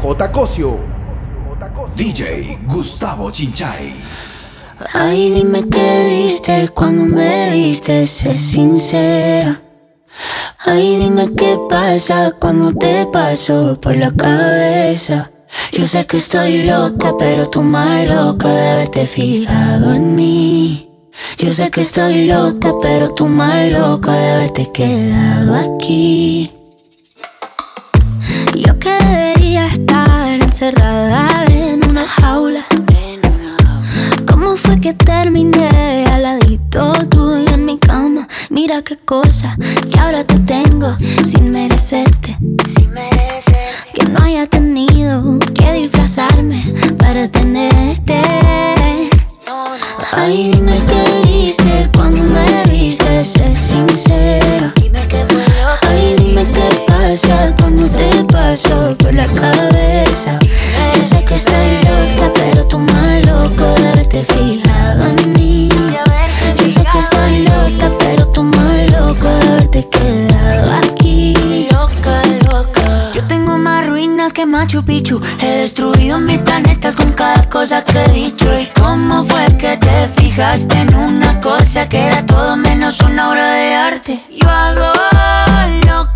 J. Cosio. DJ Gustavo Chinchay. Ay, dime qué viste cuando me viste, sé sincera. Ay, dime qué pasa cuando te paso por la cabeza. Yo sé que estoy loca, pero tú más loca de haberte fijado en mí. Yo sé que estoy loca, pero tú más loca de haberte quedado aquí. ¿Cómo fue que terminé al ladito tuyo en mi cama? Mira qué cosa que ahora te tengo sin merecerte. Que no haya tenido que disfrazarme para tenerte. Ay, dime qué viste cuando me viste, sé sincero. Dime qué pasa cuando te paso por la cabeza. Yo sé que estoy loca, pero tú más loco de haberte fijado en mí. Yo sé que estoy loca, pero tú más loco de haberte quedado aquí. Loca, loca. Yo tengo más ruinas que Machu Picchu. He destruido mil planetas con cada cosa que he dicho. ¿Y cómo fue que te fijaste en una cosa que era todo menos una obra de arte? Yo hago lo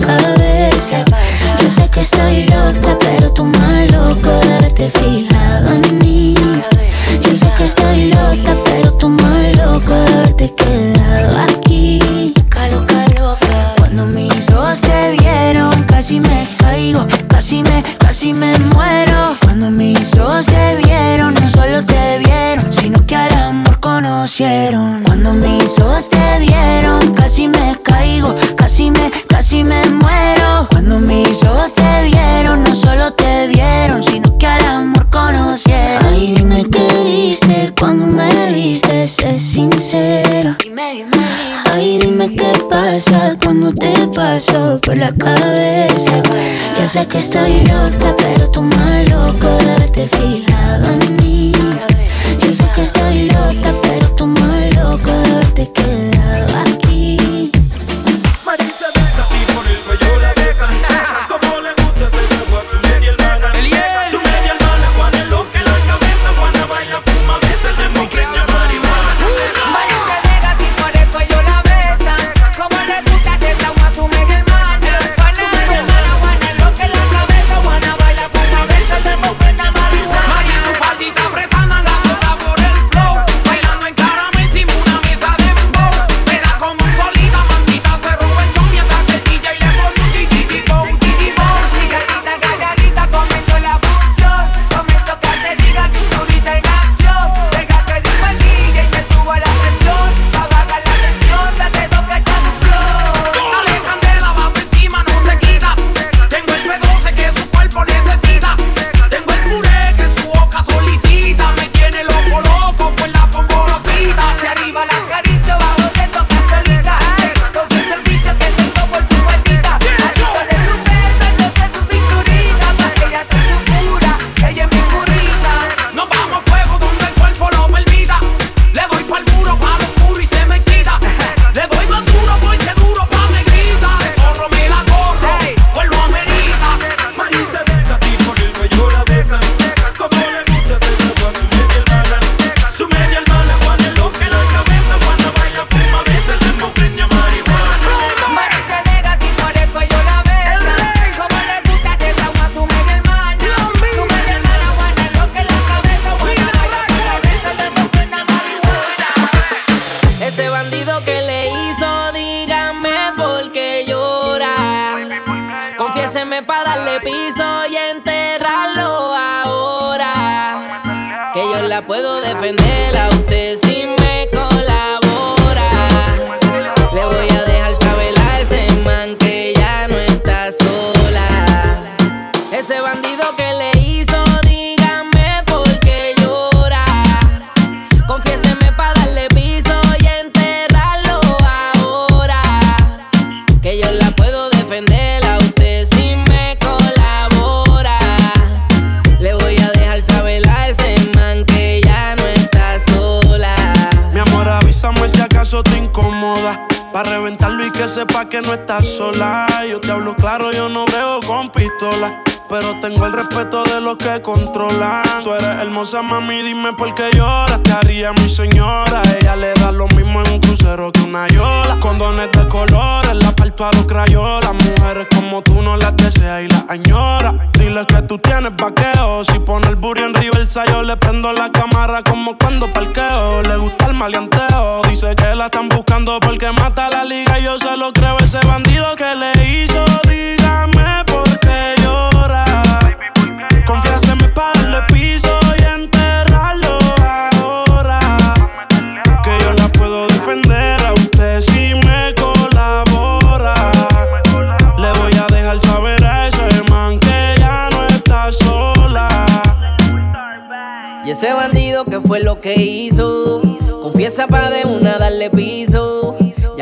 cabeza. Yo sé que estoy loca, pero tú más loco de haberte fijado en mí. Yo sé que estoy loca, pero tú más loco de haberte quedado aquí. Loca, loca. Cuando mis ojos te vieron, casi me caigo, casi me, casi me muero. Cuando mis ojos te vieron, no solo te vieron, sino que al amor conocieron. Por la cabeza. Yo sé que estoy loca, pero tú más loco de fijado en mí. Yo sé que estoy loca,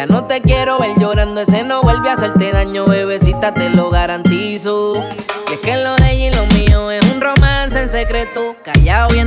No te quiero ver llorando, ese no vuelve a hacerte daño, bebecita, te lo garantizo. Y es que lo de ella y lo mío es un romance en secreto, callado y en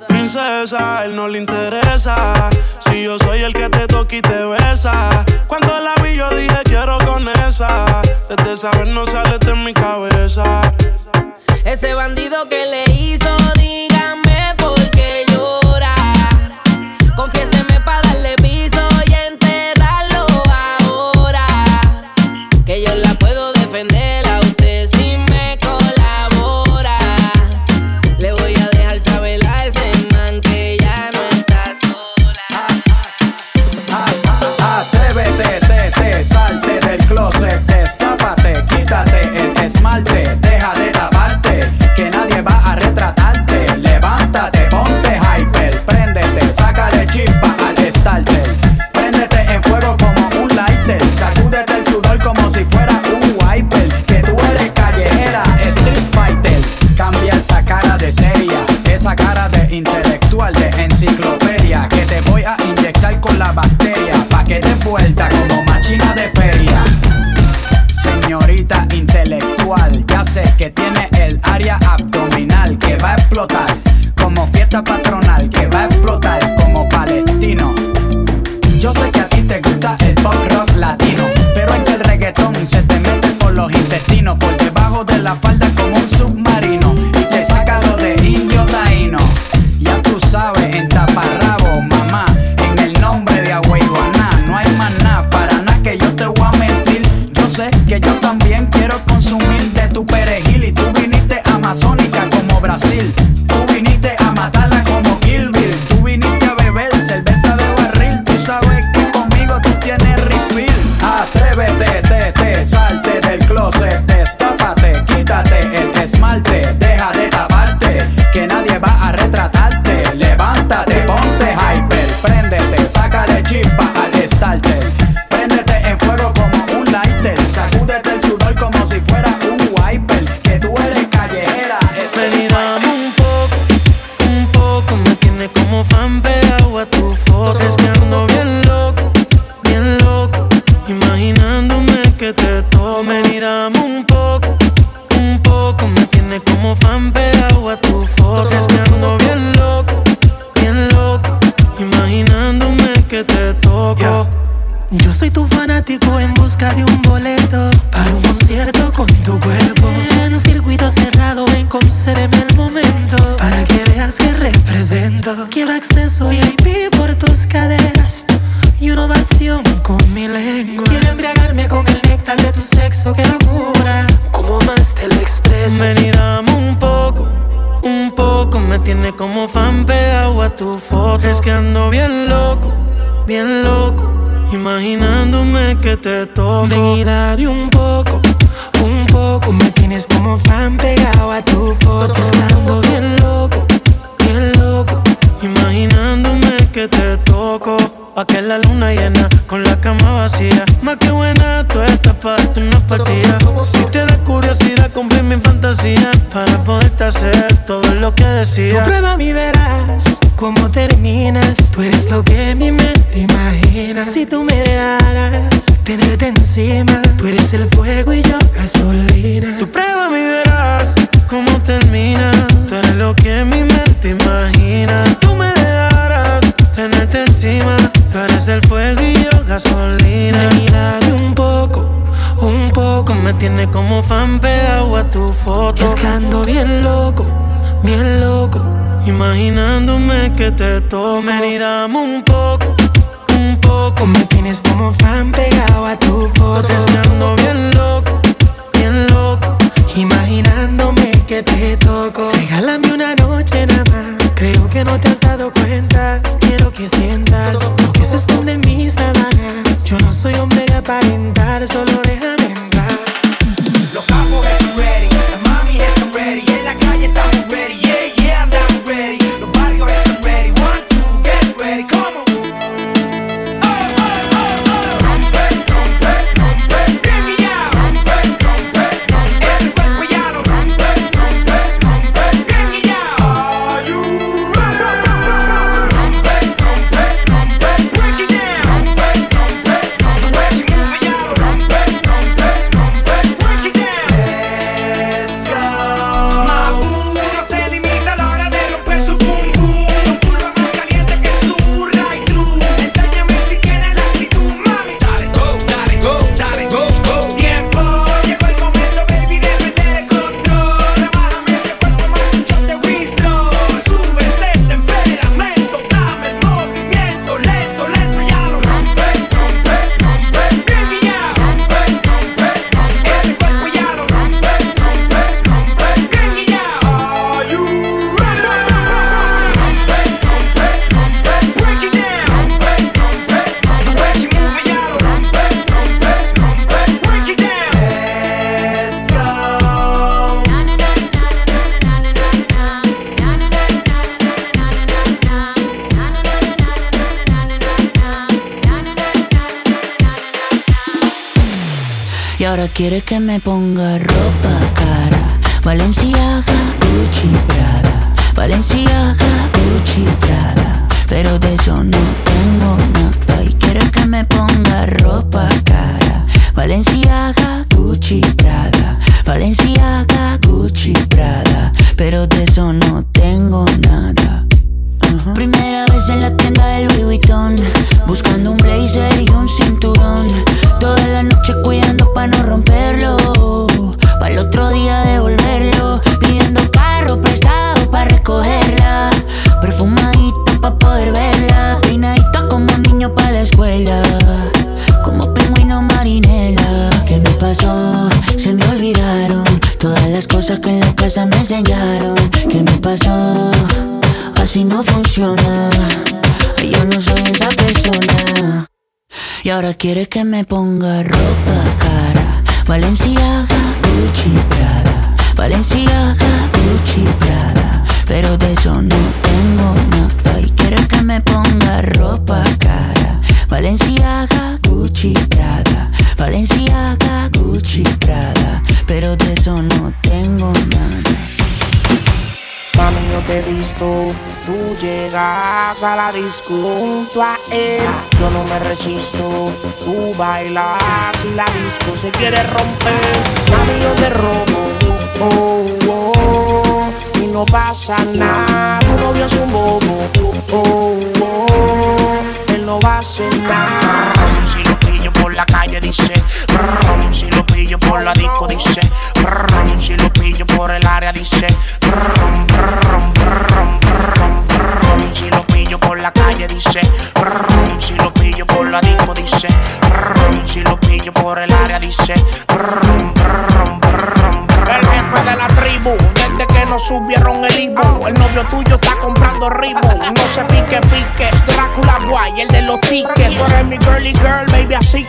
él no le interesa. Si yo soy el que te toca y te besa. Cuando la vi, yo dije quiero con esa. Desde saber no sale de mi cabeza. Ese bandido que le hizo, dijo. esmalte, déjalo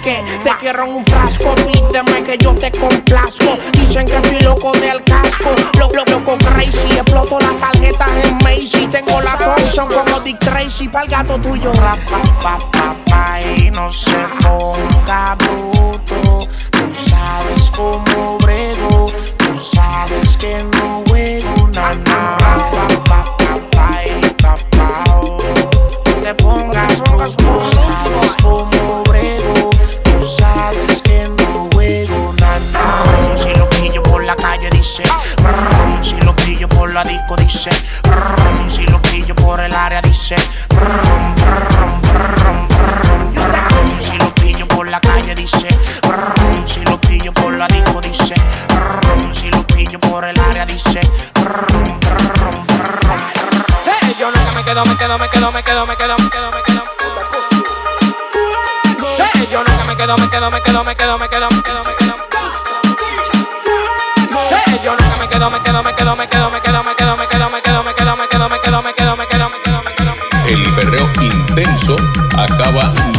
te quiero en un frasco. Pídeme que yo te complazco. Dicen que estoy loco del casco. Loco, lo, loco, crazy. Exploto las tarjetas en Macy. Tengo la Thompson como Dick Tracy. Para el gato tuyo, rap, rap, rap.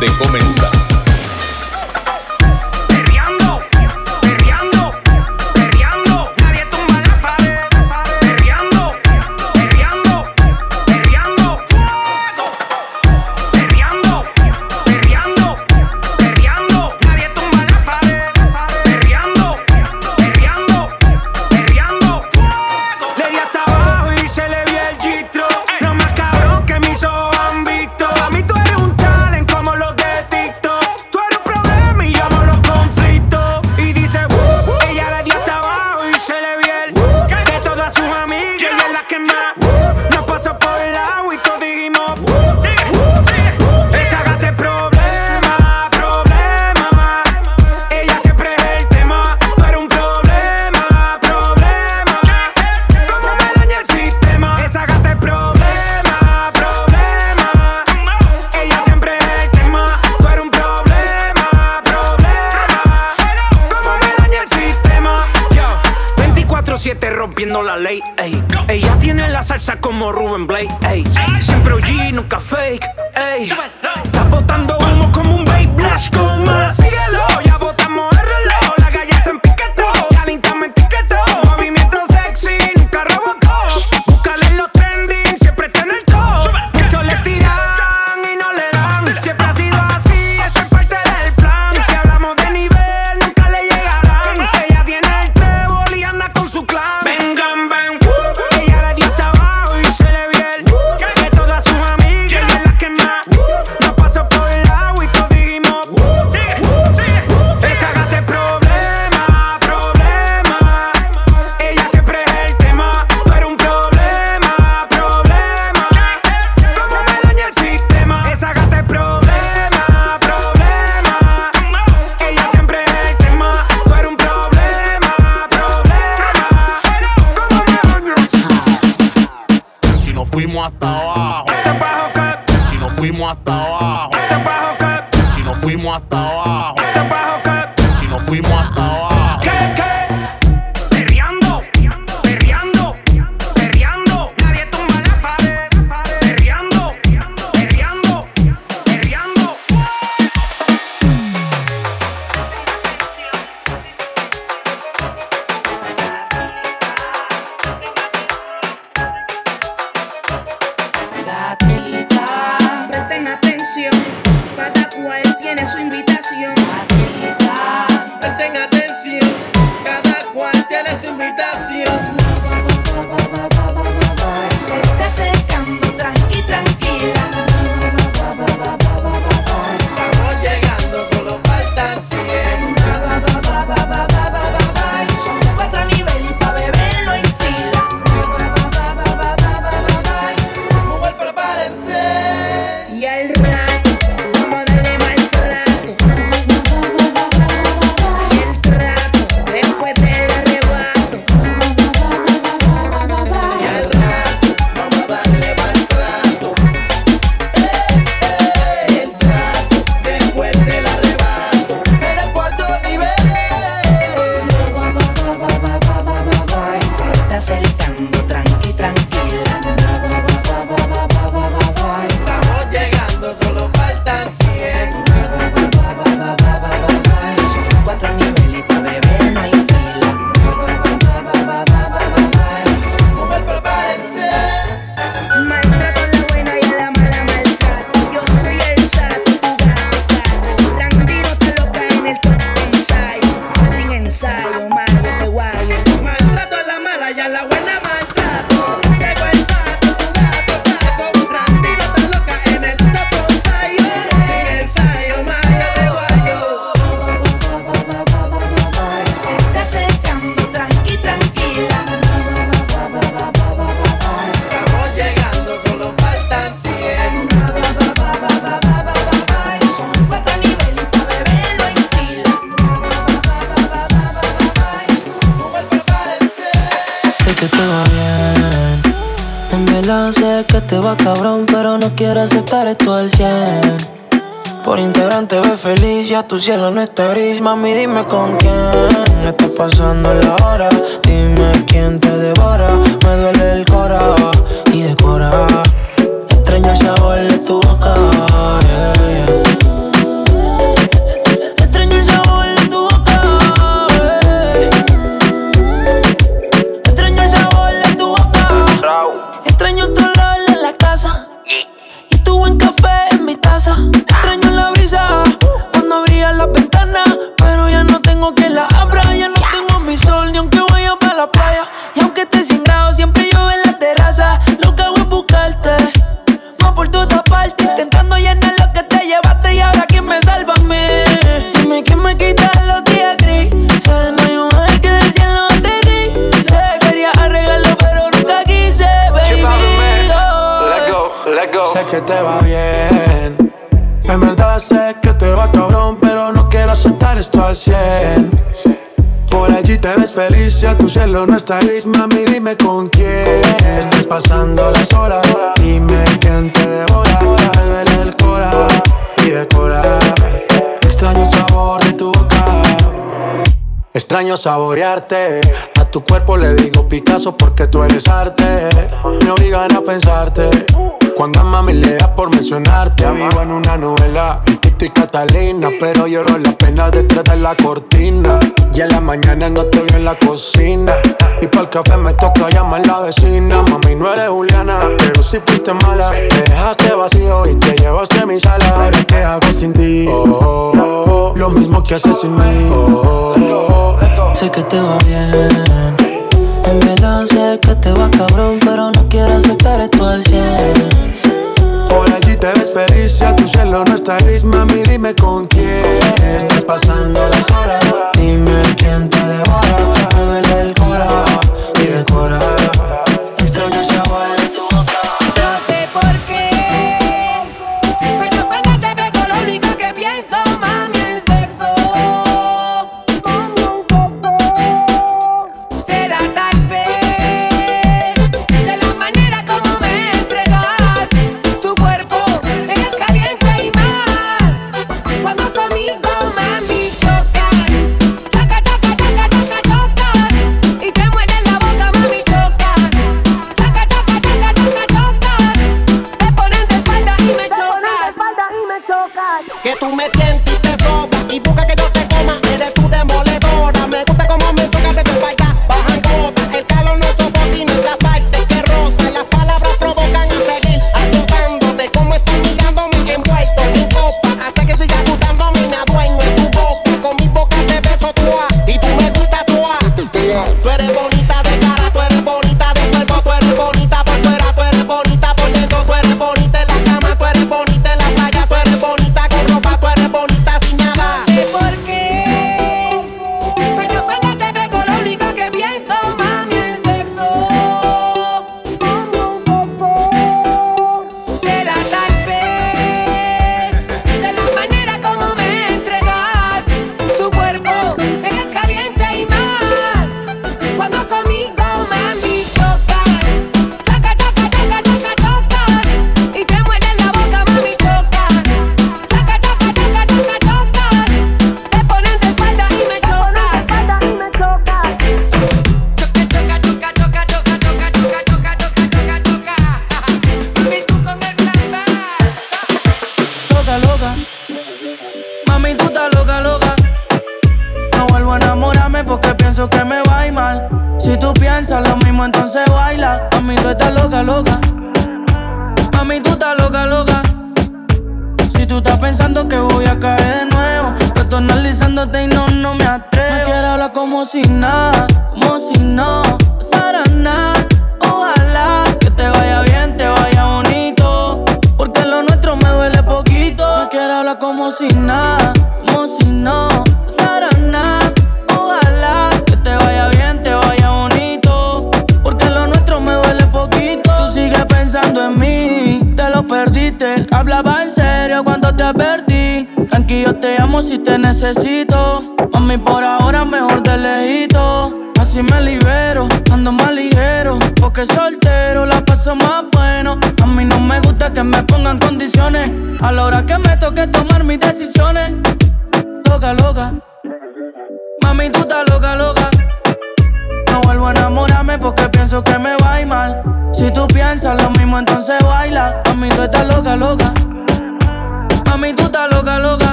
De comenzar. Pero lloro la pena detrás de la cortina. Y en la mañana no estoy en la cocina. Y para el café me toca llamar la vecina. Mami, no eres Juliana, pero si fuiste mala. Te dejaste vacío y te llevaste a mi sala. Pero ¿qué hago sin ti? Oh, oh, oh, oh, lo mismo que haces sin mí. Oh, oh, sé que te va bien Te ves feliz, si a tu celo no está gris, mami, dime con quién estás pasando las horas. Dime quién te devora.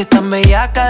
si es tan bellaca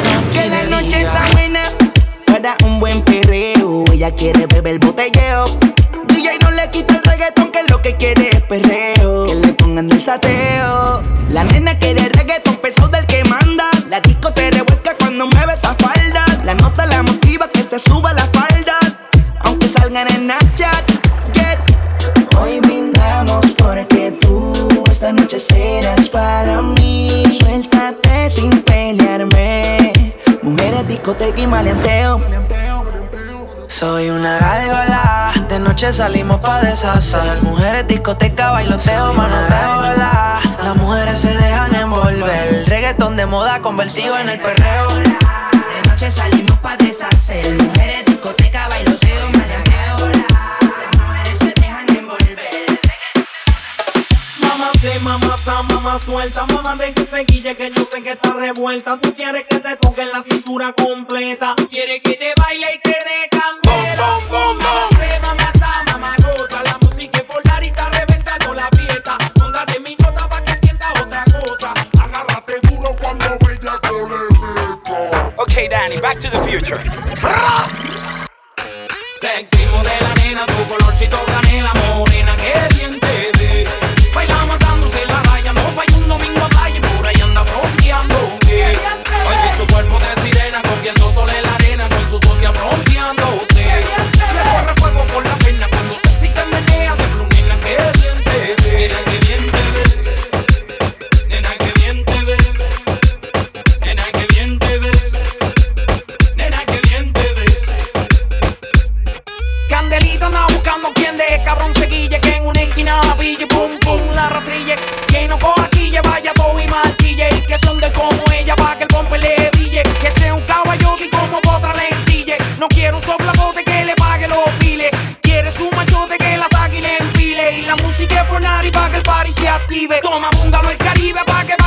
que la noche está buena para un buen perreo. Ella quiere beber botelleo. DJ no le quita el reggaetón, que lo que quiere es perreo. Que le pongan el sateo. La nena quiere reggaetón, peso del que manda. La disco se revuelca cuando mueve esa falda. La nota la motiva que se suba la falda. Aunque salgan en Snapchat. Yeah. Hoy brindamos porque tú esta noche serás para mí. Suéltate sin pelearme. Mujeres, discoteca y maleanteo. Soy una gárgola, de noche salimos pa' deshacer. Mujeres, discoteca, bailoteo, manoteo. Las mujeres se dejan envolver. Reggaetón de moda convertido en el perreo. De noche salimos pa' deshacer. Mujeres, mamá suelta, mamá de que se guille que yo sé que está revuelta. Tú quieres que te toque la cintura completa, tú quieres que te baile y te dé candela. Bom, bom, bom, mamá está, mamá goza, la música es volar y está reventando la fiesta. Póngate mi nota para que sienta otra cosa. Agárrate duro cuando bella con el Ok, Danny, back to the future. No quiero un soplapote que le pague los piles. Quieres un machote que las águilas empile. Y la música es por y para que el party se active. Toma, búngalo el Caribe para que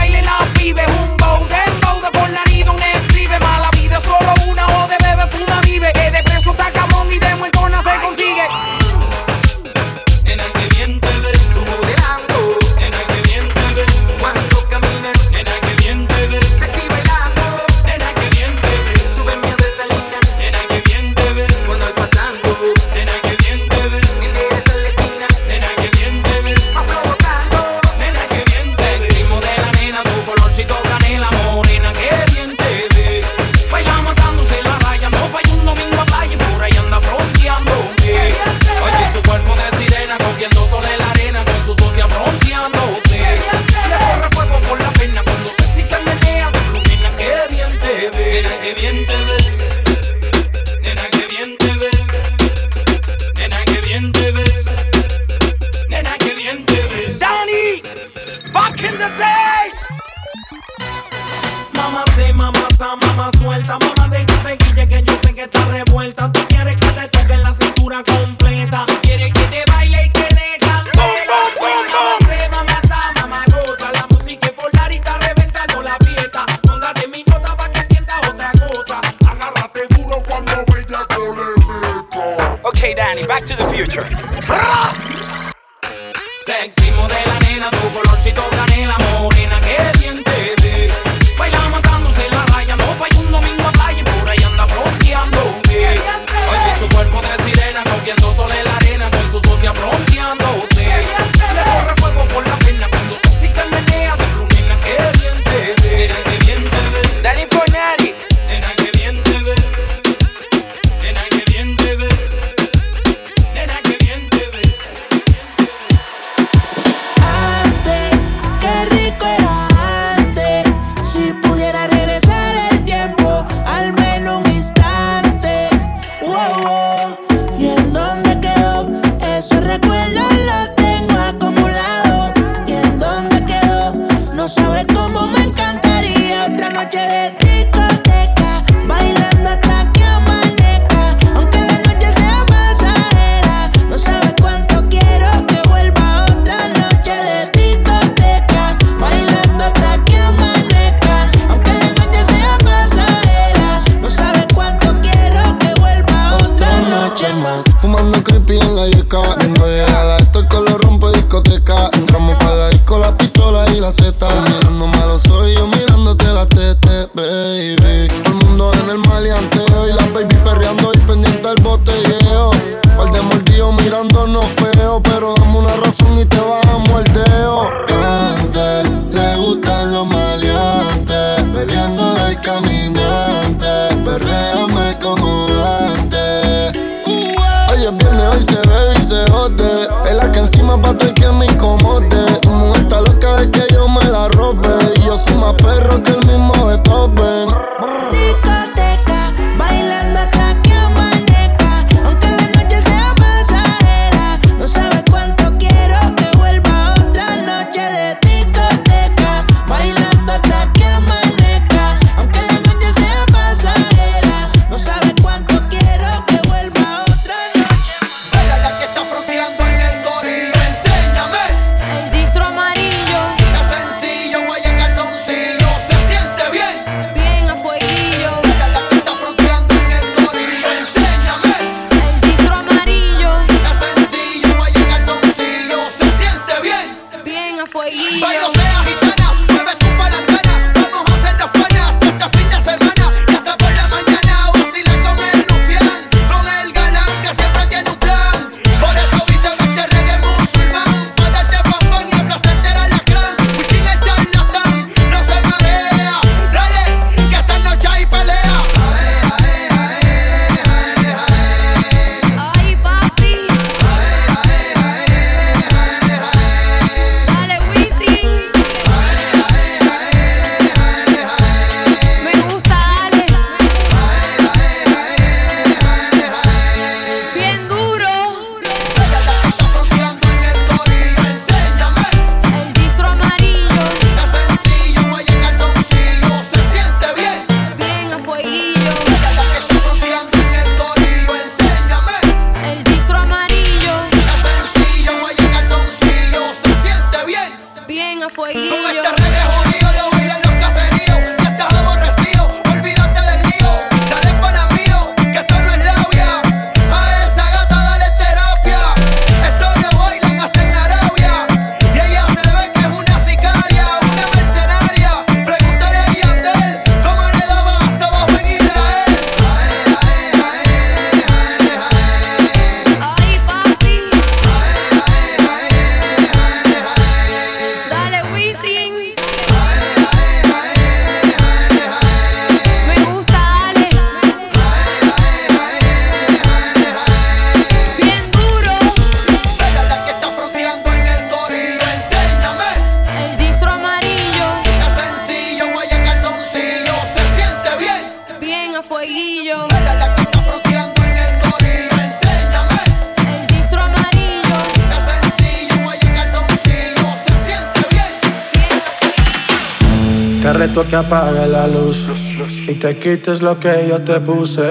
quites lo que yo te puse.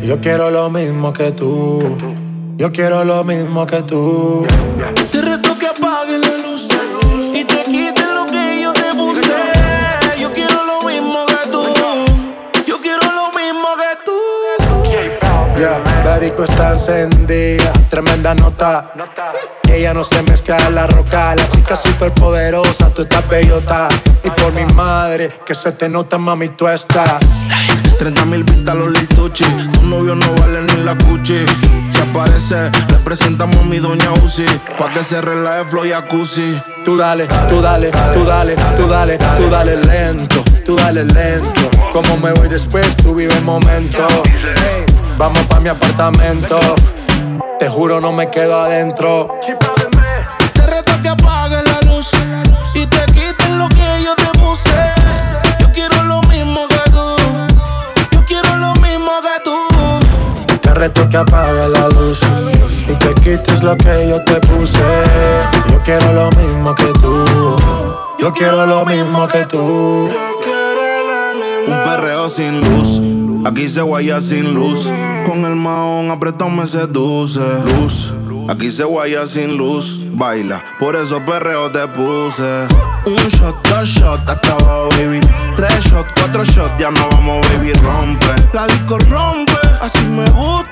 Yo quiero lo mismo que tú. Yo quiero lo mismo que tú. Te reto que apagues la luz y te quites lo que yo te puse. Yo quiero lo mismo que tú. Yo quiero lo mismo que tú. Ya, la disco está encendida, tremenda nota. Ella no se mezcla en la roca, la chica super poderosa, tú estás bellota. Y por mi madre, que se te nota, mami, tú estás. 30 mil vistas los lituchi. Tu novio no vale ni la cuchi. Si aparece, le presentamos a mi doña Uzi. Pa' que se relaje flow jacuzzi. Tú dale, tú dale, tú dale, tú dale, tú dale lento, tú dale lento. Como me voy después, tú vive el momento. Hey, vamos pa' mi apartamento. Te juro, no me quedo adentro. Reto que apagues la luz y te quites lo que yo te puse. Yo quiero lo mismo que tú. Yo quiero lo mismo que tú. Un perreo sin luz. Aquí se guaya sin luz. Con el mahón apretado me seduce. Luz. Aquí se guaya sin luz. Baila, por eso perreo te puse. Un shot, dos shots, hasta abajo, baby. Tres shots, cuatro shots, ya no vamos, baby. Rompe. La disco rompe. Así me gusta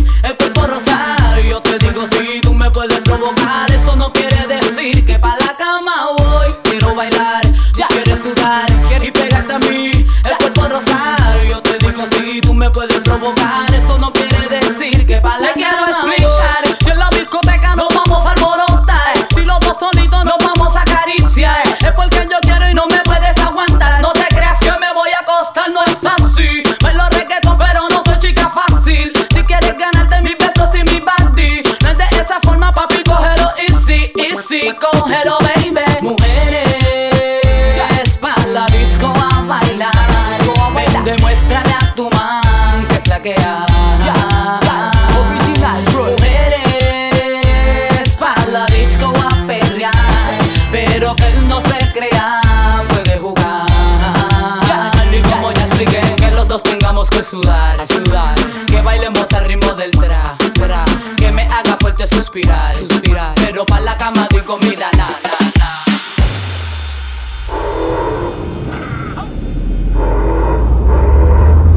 sudar, sudar. Que bailemos al ritmo del tra, tra. Que me haga fuerte suspirar, suspirar. Pero pa' la cama digo, mira, na, na, na.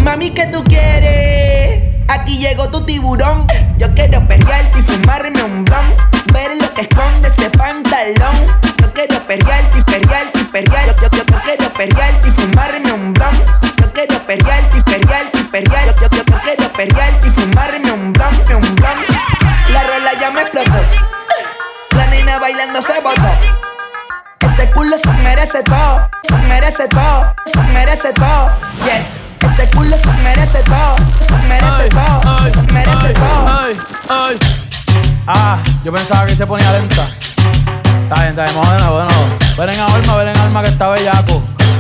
Mami, ¿qué tú quieres? Aquí llegó tu tiburón. Yo quiero perrearte y fumarme un blon. Ver lo que esconde ese pantalón. Yo quiero perrearte y perrearte y perrear. Yo, yo, yo, yo quiero perrearte y fumarme un blon. Yo quiero perrearte y perrearte perrear. Yo, yo, yo, yo quiero perrearte y fumarme un blon, un blon. La rola ya me explotó. La nena bailando se botó. Ese culo se merece todo, se merece todo, se merece todo. Yes, ese culo se merece todo, se merece todo, se merece todo. Ay, ay. Ah, yo pensaba que se ponía lenta. Está bien, está bien, vamos de nuevo, de nuevo. Ven en alma, ven en alma que está bellaco.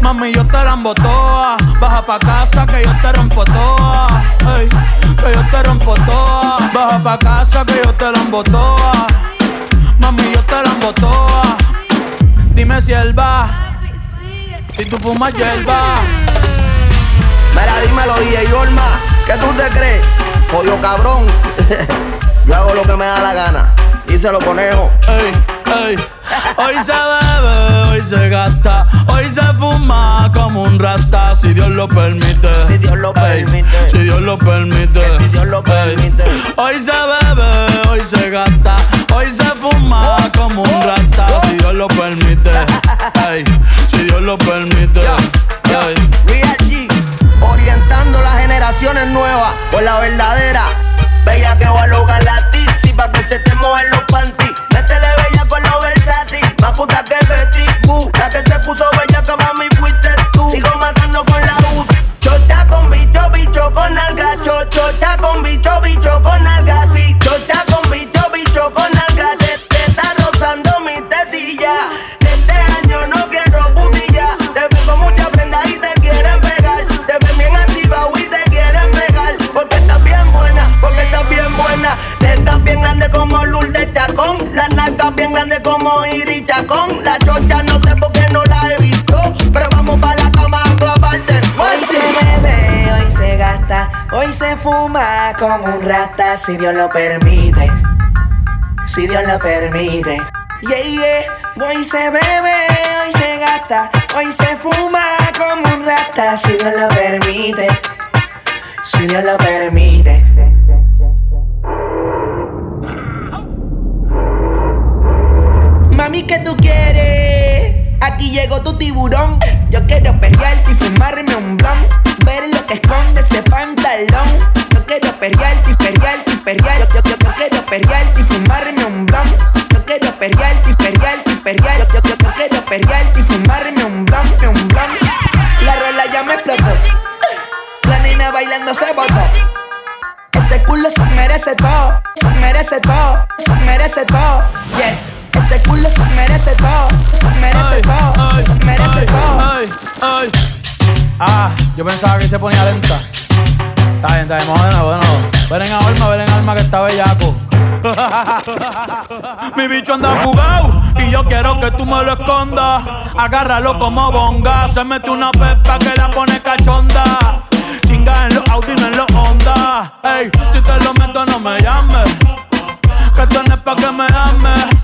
Mami, yo te la embotoa. Baja pa' casa que yo te rompo toa. Ey, que yo te rompo toa. Baja pa' casa que yo te la embotoa. Mami, yo te la embotoa. Dime si él va. Si tú fumas hierba. Mira, dímelo, DJ Olma, ¿qué tú te crees? Jodido cabrón. Yo hago lo que me da la gana. Díselo, conejo. Ey, ey. Hoy se bebe, hoy se gasta, hoy se fuma como un rata, si Dios lo permite. Si Dios lo permite. Si Dios lo permite. si Dios lo permite. Hoy se bebe, hoy se gasta, hoy se fuma como un rata, si Dios lo permite. Ey, si Dios lo permite. Ey. Real G, orientando las generaciones nuevas por la verdadera. Bella que va a lograr la tipsy pa' que se te mojen los panties. La chocha no sé por qué no la he visto. Pero vamos para la cama a clavarte. Hoy se bebe, hoy se gasta, hoy se fuma como un rata, si Dios lo permite. Si Dios lo permite. Yeah, yeah. Hoy se bebe, hoy se gasta, hoy se fuma como un rata, si Dios lo permite. Si Dios lo permite. Mami, ¿qué tú quieres? Aquí llegó tu tiburón. Yo quiero perrearte y fumarme un blon. Ver lo que esconde ese pantalón. Yo quiero perrearte y perrearte y perrearte. Yo, quiero perrearte y fumarme un blon. Yo quiero perrearte y perrearte y. Yo, quiero y fumarme un blon, un blon. La rola ya me explotó. La nena bailando se botó. Ese culo se merece todo, se merece todo, se merece todo. Yes. Ese culo se merece todo, se merece todo, se merece todo. Ay, ay. Ah, yo pensaba que se ponía lenta. Está bien, está bien, vamos de nuevo, de nuevo. Ven en alma, ven en alma que está bellaco. Mi bicho anda fugado y yo quiero que tú me lo escondas. Agárralo como bonga. Se mete una pepa que la pone cachonda. Chinga en los Audi, no en los Honda. Ey, si te lo meto, no me llames. Que tú no es pa' que me ames.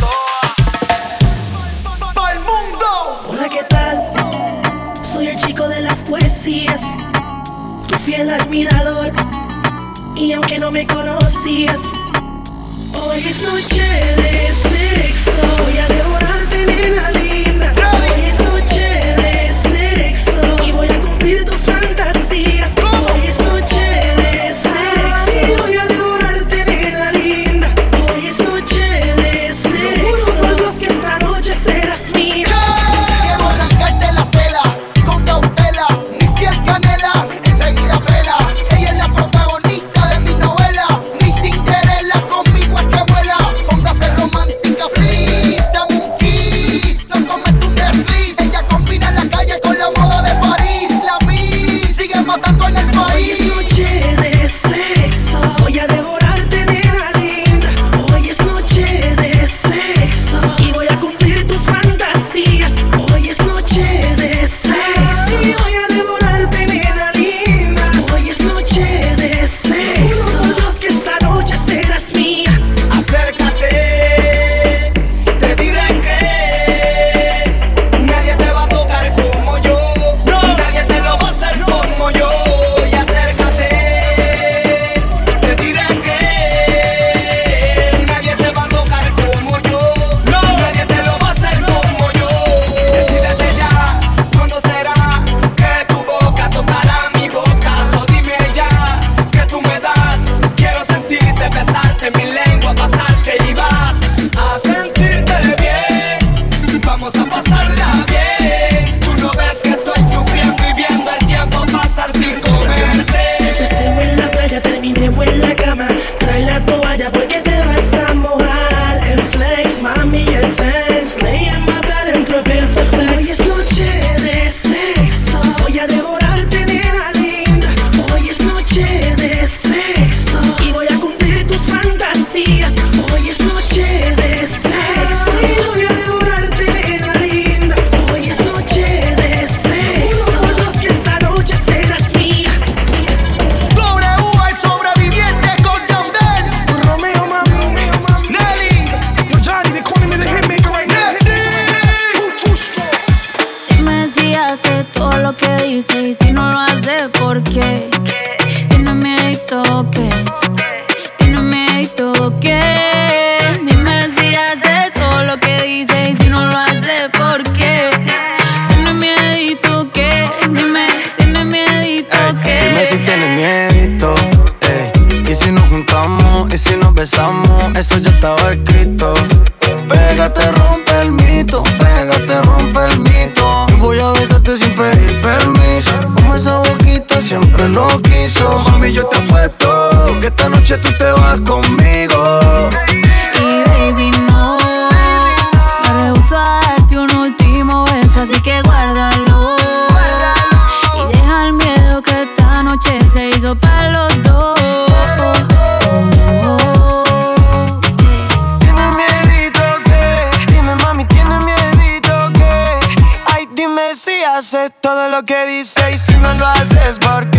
Poesías, tu fiel admirador. Y aunque no me conocías, hoy es noche de sexo. Voy a devorarte, nena quiso. Mami, yo te apuesto que esta noche tú te vas conmigo. Y baby, no. Me rehuso a darte un último beso, así que guárdalo. Y deja el miedo que esta noche se hizo para los dos. ¿Tienes miedito qué? Dime mami, ¿tienes miedito qué? Ay, dime si haces todo lo que dice y si no lo haces, ¿por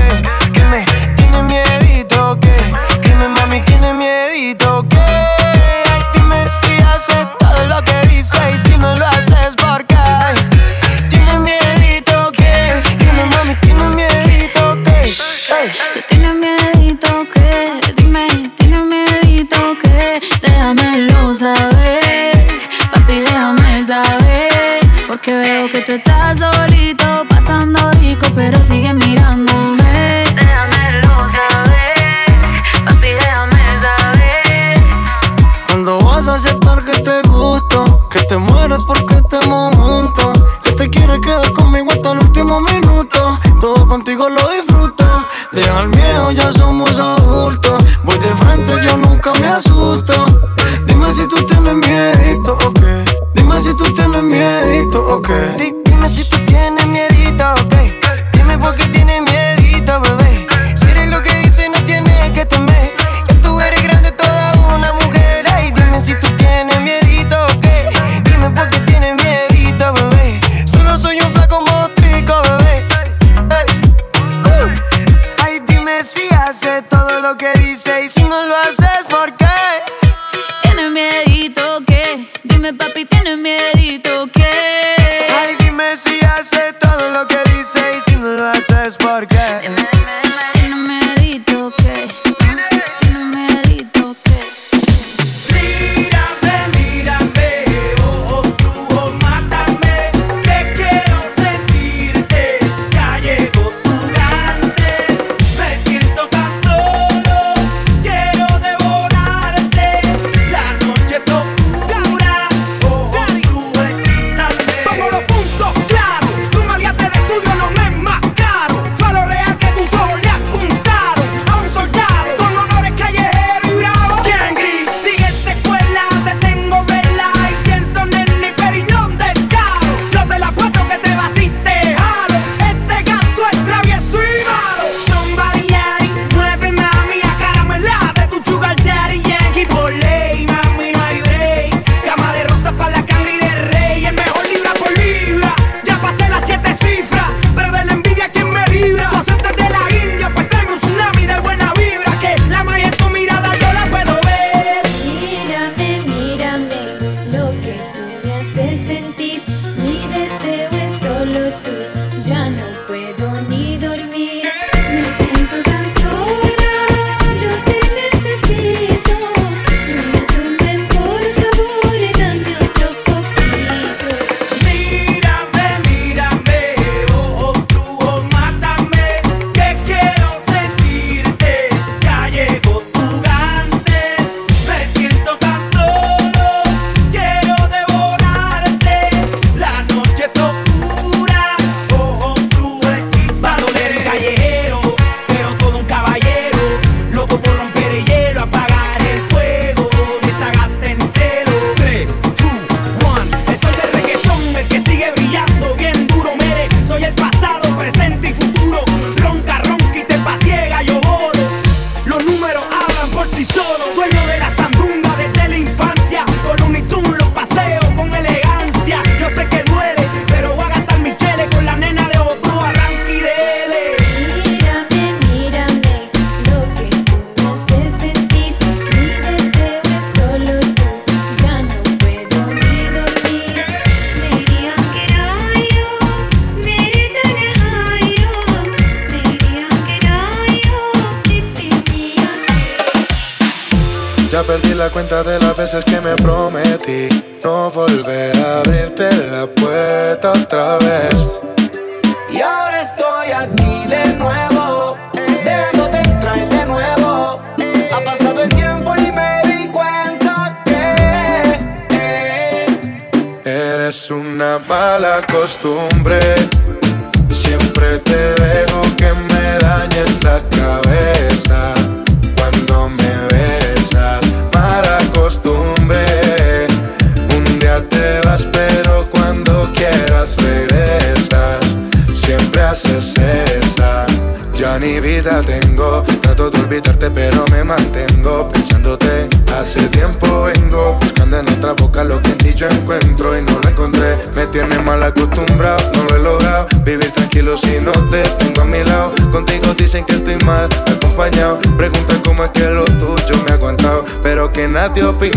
Pero que nadie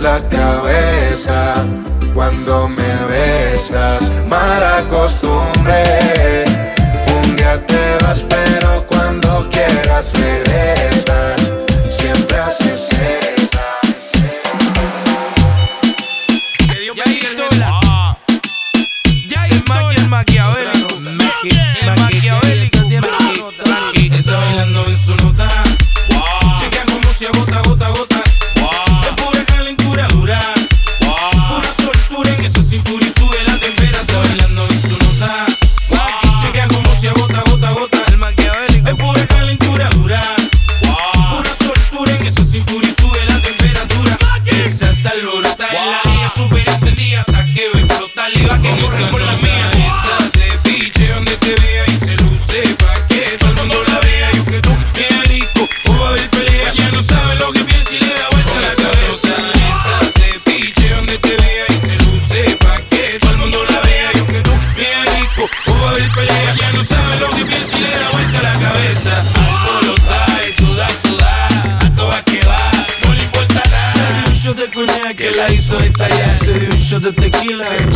la cabeza cuando me besas. Mala costumbre, un día te vas, pero realize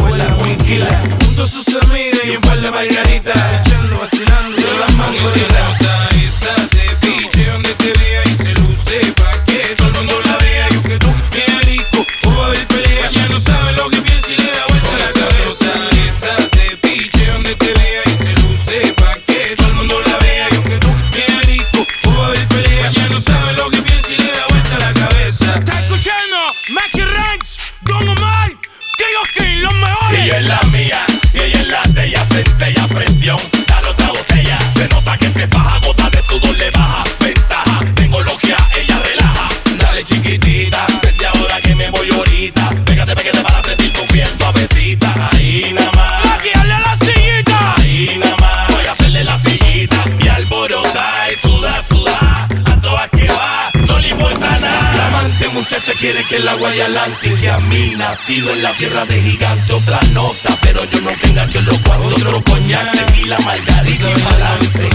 que el agua y Atlántica a mí nacido en la tierra de gigante otra nota. Pero yo no te engancho en los cuantos otro coñac la margarita y balance.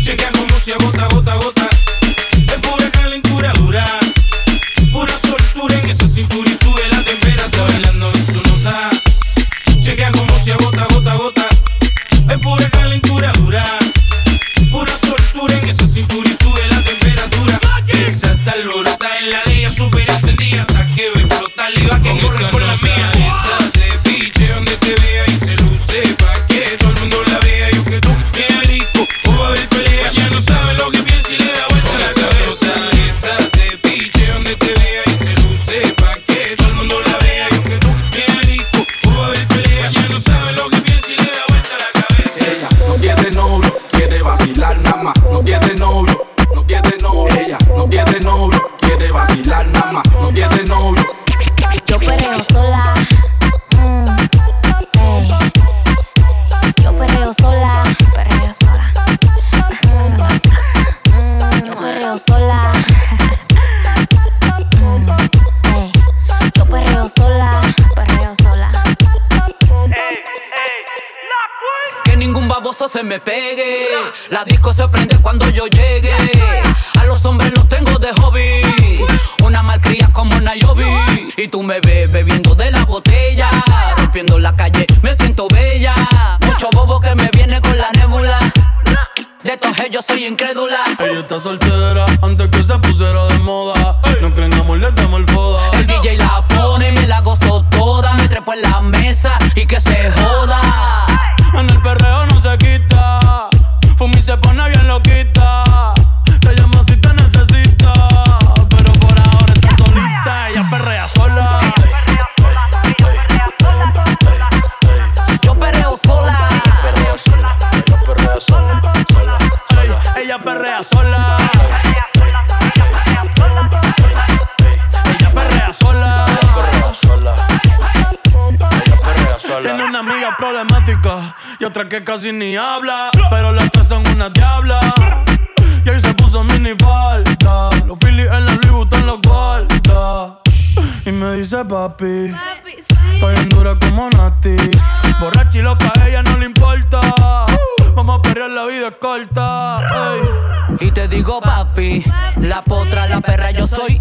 chequea cómo se agota gota gota la calle. Me siento bella. Mucho bobo que me viene con la nébula. De todos ellos soy incrédula. Ella está soltera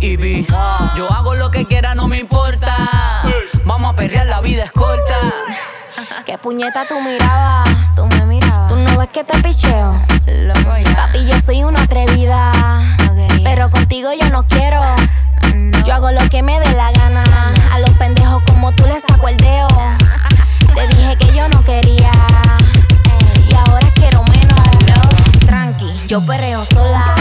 yo hago lo que quiera, no me importa. Vamos a perrear, la vida es corta. Qué puñeta tú mirabas, tú me mirabas. Tú no ves que te picheo. Papi, yo soy una atrevida. Pero contigo yo no quiero. Yo hago lo que me dé la gana. A los pendejos como tú les saco el dedo. Te dije que yo no quería. Y ahora quiero menos. Tranqui, yo perreo sola.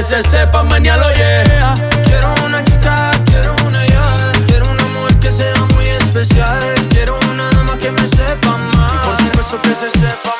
que se sepa, mañana lo llega. Quiero una chica, quiero una ya. Quiero una mujer que sea muy especial. Quiero una dama que me sepa más. Y por supuesto que se sepa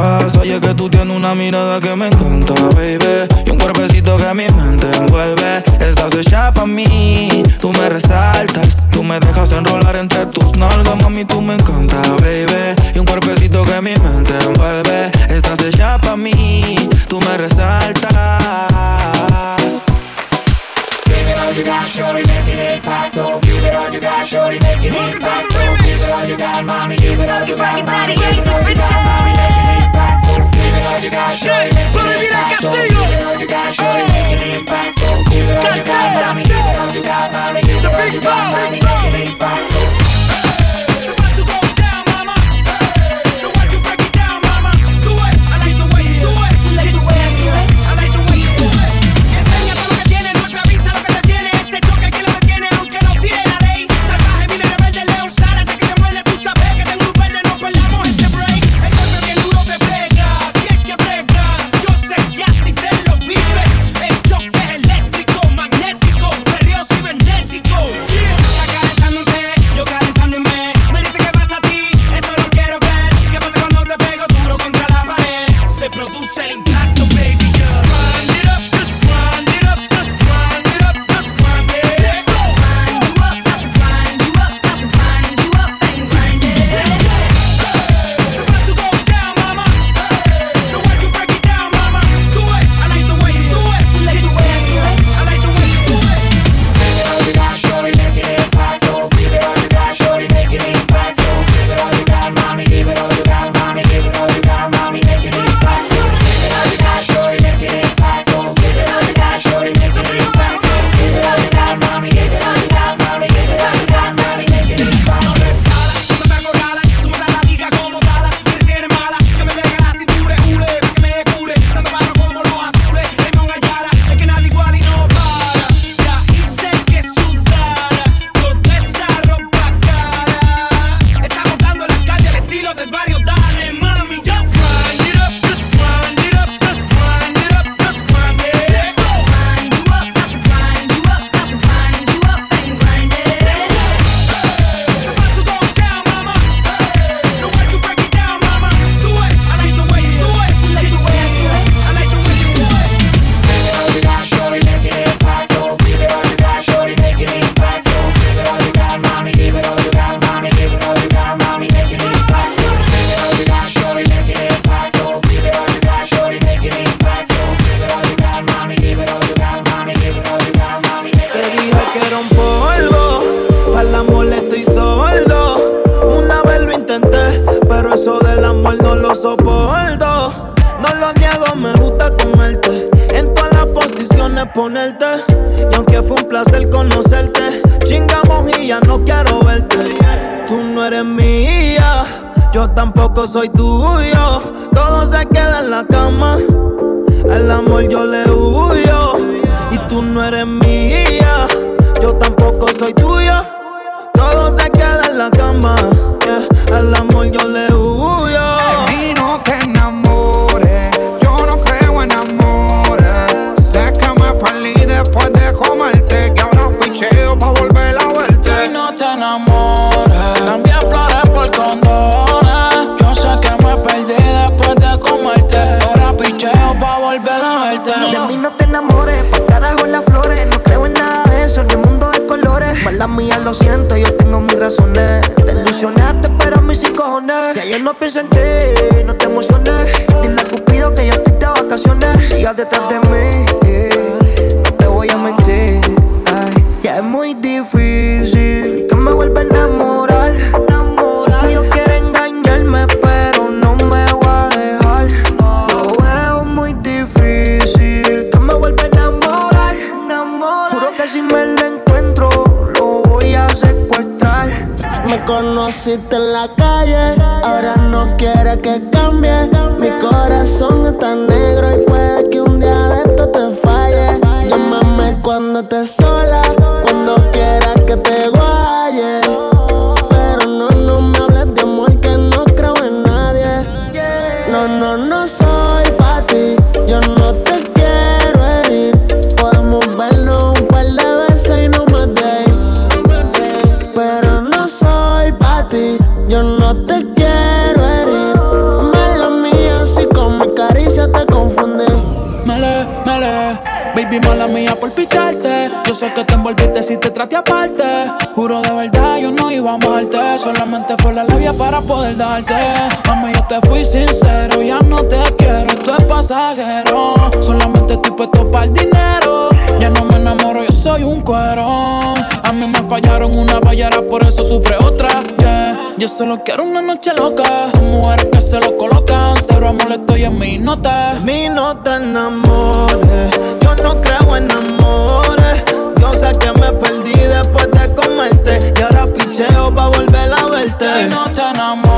paz. Oye, que tú tienes una mirada que me encanta, baby. Y un cuerpecito que mi mente envuelve. Estás hecha pa' mí, tú me resaltas. Tú me dejas enrolar entre tus nalgas, mami, tú me encanta, baby. Y un cuerpecito que mi mente envuelve. Estás hecha pa' mí, tú me resaltas. all you got, shorty, make it impact. Oh, give it all you got, shorty, make it impact. Oh, give it all you got, mommy, give it all you got, mommy, give it all you got, mommy, make it impact. Oh, give it all you got, shorty, make it impact. Oh, give it all you got, shorty, make it impact. Oh, give it all you got, mommy, give it all you got, mommy, give it all you got, mommy, make it impact. soy tuyo. Todo se queda en la cama. Al amor yo le huyo. Y tú no eres mía. Yo tampoco soy tuyo, Todo se queda en la cama. trate aparte. Juro de verdad, yo no iba a amarte. Solamente fue la labia para poder darte. Mami, yo te fui sincero, ya no te quiero, esto es pasajero. Solamente estoy puesto para el dinero. Ya no me enamoro, yo soy un cuero. A mí me fallaron una payara, por eso sufre otra. Yeah. Yo solo quiero una noche loca. Mujeres que se lo colocan, cero amor estoy en mi nota. Mi nota enamores, yo no creo en amores. Diosa que pa' volver a verte. Y no.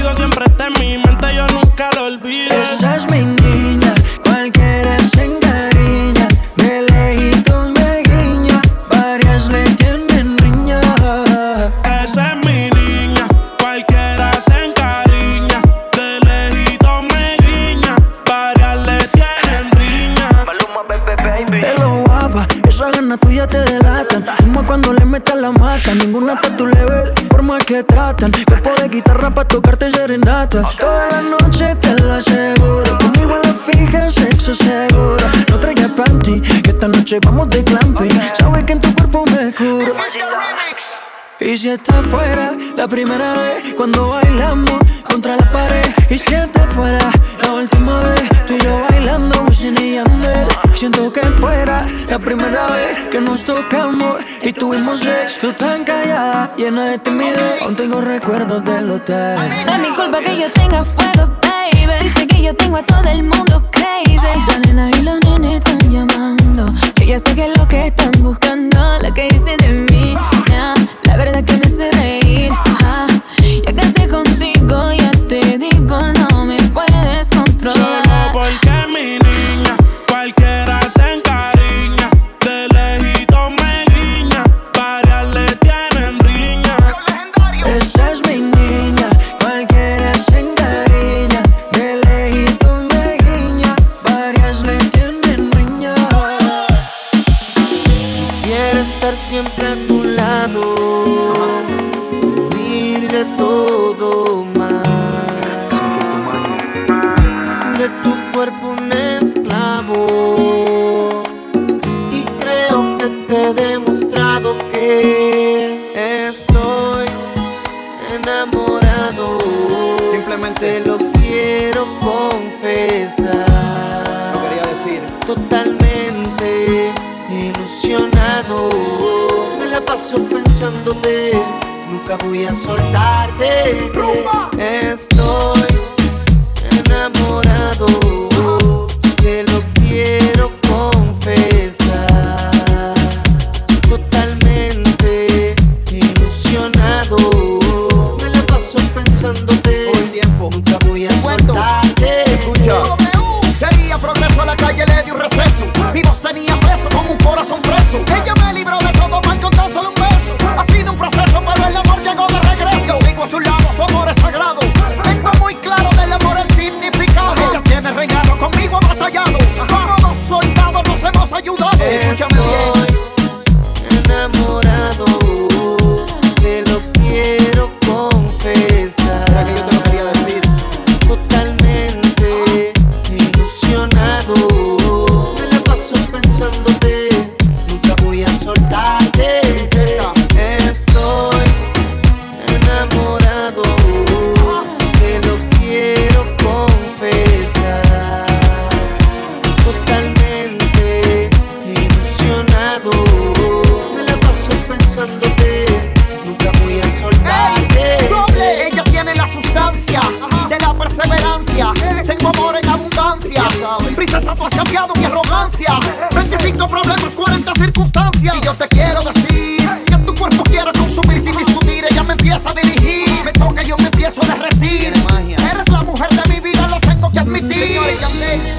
olvido siempre Y si está fuera la primera vez cuando bailamos contra la pared. Y si está fuera la última vez, tú y yo bailando Wisin y Yandel. Siento que fuera la primera vez que nos tocamos y tuvimos sexo tan callada, llena de timidez. Aún tengo recuerdos del hotel. No es mi culpa que yo tenga fuego, baby. Dice que yo tengo a todo el mundo crazy. La nena y los nenes están llamando. Que ya sé que es lo que están buscando, lo que dicen de mí. verdad que me hace reír. nunca voy a soltarte. Rumba. Estoy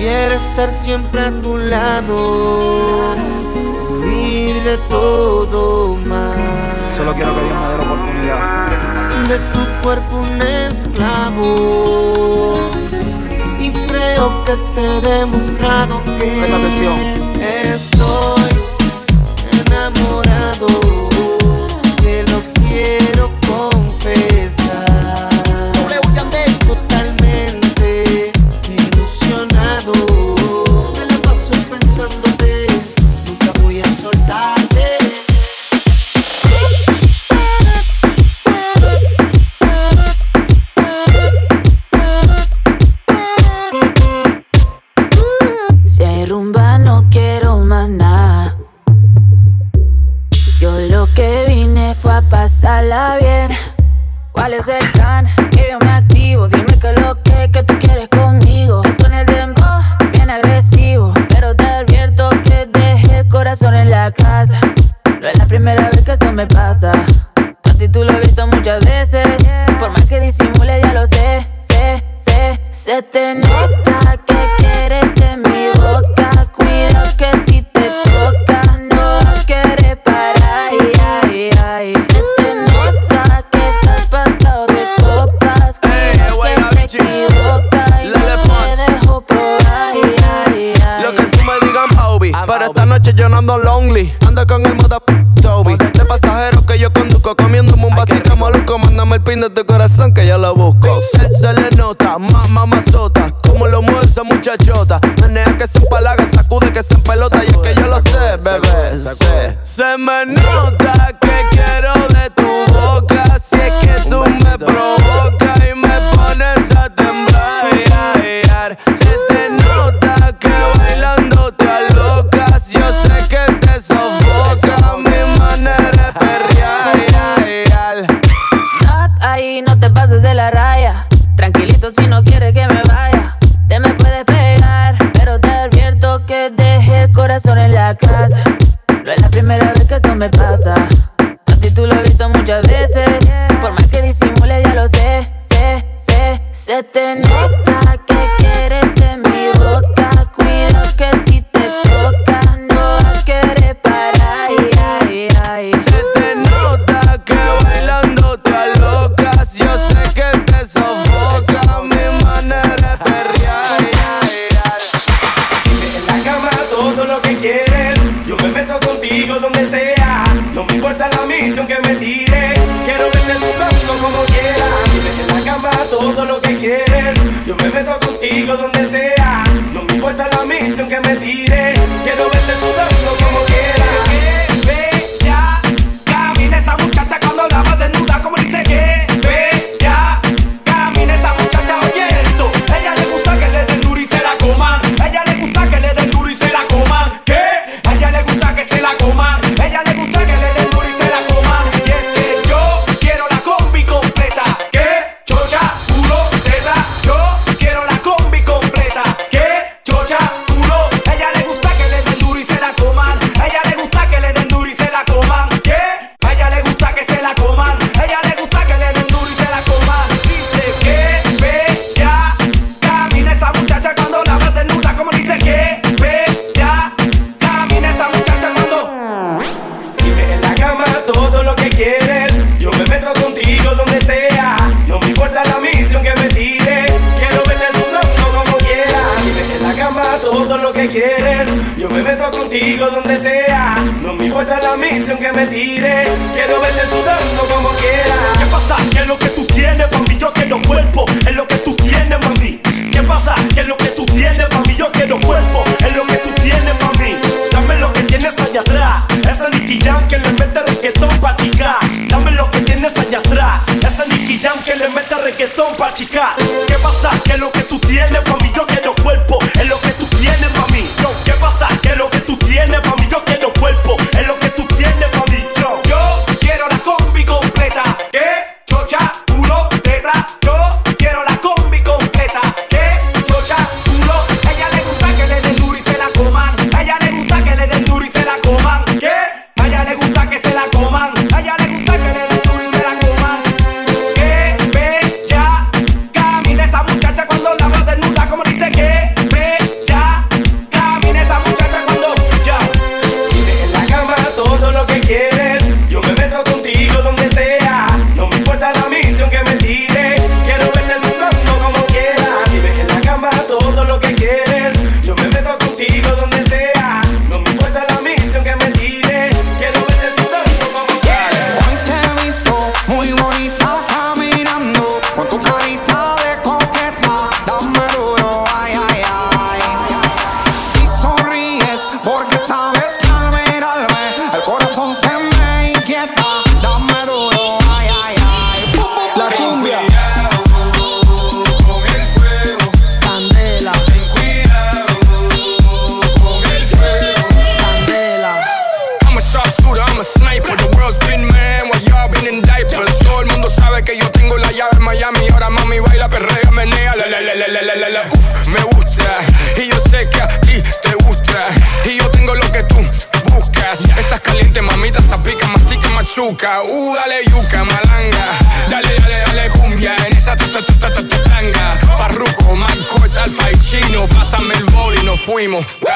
Quisiera estar siempre a tu lado, huir de todo mal. Solo quiero que Dios me dé la oportunidad. De tu cuerpo un esclavo. Y creo que te he demostrado que Presta atención. estoy. que se pelota y es que yo lo sé, bebé. Se me nota. Yo me meto contigo donde sea. No me importa la misión que me tires. Quiero verte sudando como quieras. ¿Qué pasa? ¿Qué es lo que tú tienes, mami? Yo quiero cuerpo. Es lo que tú tienes, mami. ¿Qué pasa? ¿Qué es lo que tú tienes, mami? Yo quiero cuerpo. Es lo que tú tienes, mami. Dame lo que tienes allá atrás. Esa Nicky Jam que le mete reggaetón pa' chicar. Dame lo que tienes allá atrás. Esa Nicky Jam que le mete reggaetón pa' chicar. ¿Qué pasa? ¿Qué es lo que tú tienes, mami? Yo primo.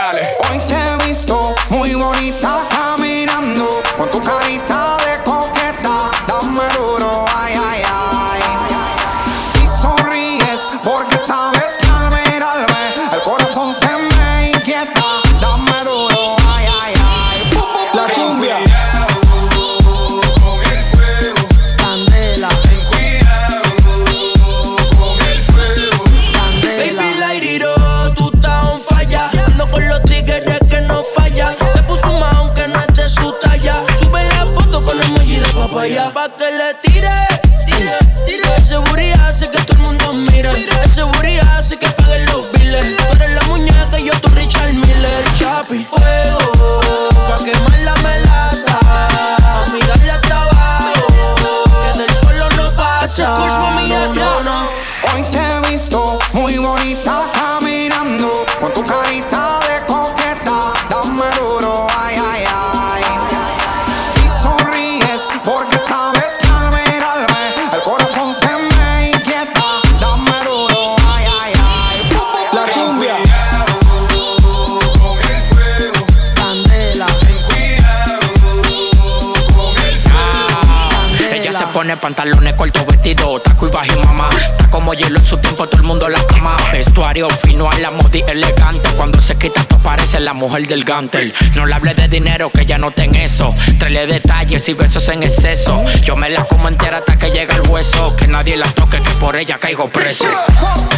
Pone pantalones cortos, vestido, taco y bajo mamá. Está como hielo en su tiempo, todo el mundo la ama. Vestuario fino a la modi elegante. Cuando se quita, pues parece la mujer del gantel. No le hable de dinero, que ya no ten eso. Traele detalles y besos en exceso. Yo me la como entera hasta que llega el hueso. Que nadie la toque, que por ella caigo preso.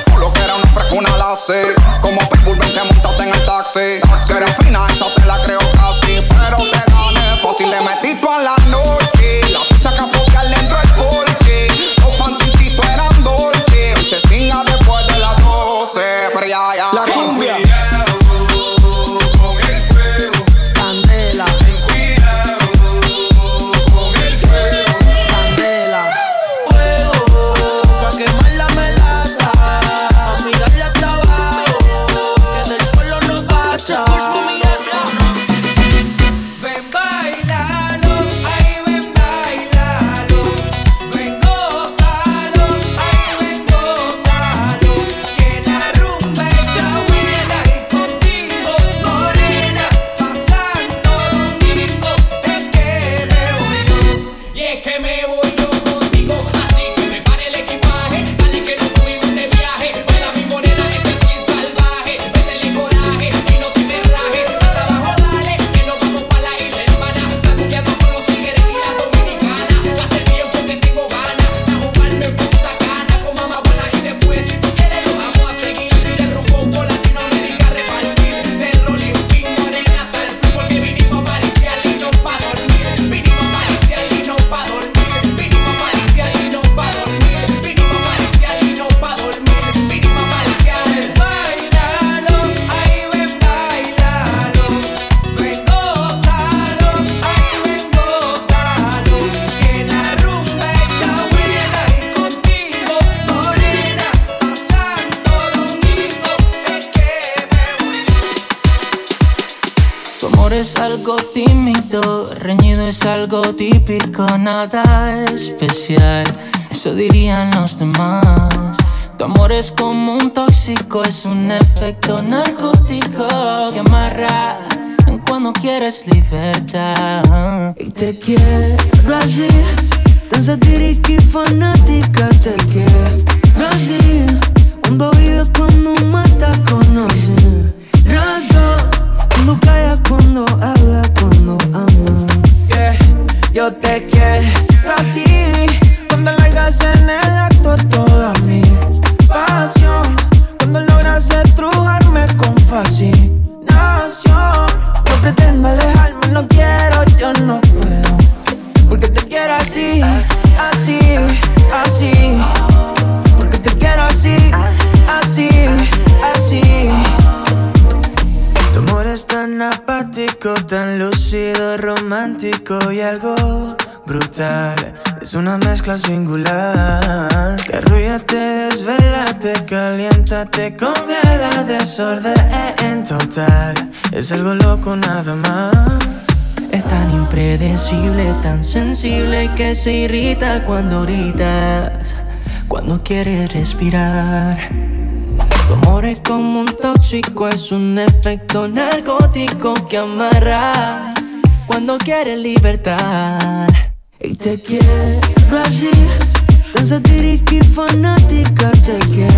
Tú lo que era una frescuna la sé Como Pitbull vente montate en el taxi Que eres fina, esa te la creo casi Pero te gané fácil, le metí tú a la noche algo típico, nada especial. Eso dirían los demás. Tu amor es como un tóxico, es un efecto narcótico que amarra cuando quieres libertad. Y te quiero así, tan satírica y fanática. Te quiero así, cuando vives cuando mata conoce. Razón, cuando callas, cuando hablas, cuando amas. Yo te quiero así, cuando largas en el acto toda mi pasión. Cuando logras estrujarme con fascinación. No pretendo alejarme, no quiero, yo no puedo. Porque te quiero así, así, así. Porque te quiero así, así, así. Tu amor es tan apático, tan lúcido, romántico y algo. Es una mezcla singular. Te arrulla, te desvela, te calienta, te congela, desorden en total. Es algo loco nada más. Es tan impredecible, tan sensible que se irrita cuando gritas, cuando quieres respirar. Tu amor es como un tóxico, es un efecto narcótico que amarra cuando quieres libertad. Y te quiero así, tan satírica y fanática. Te quiero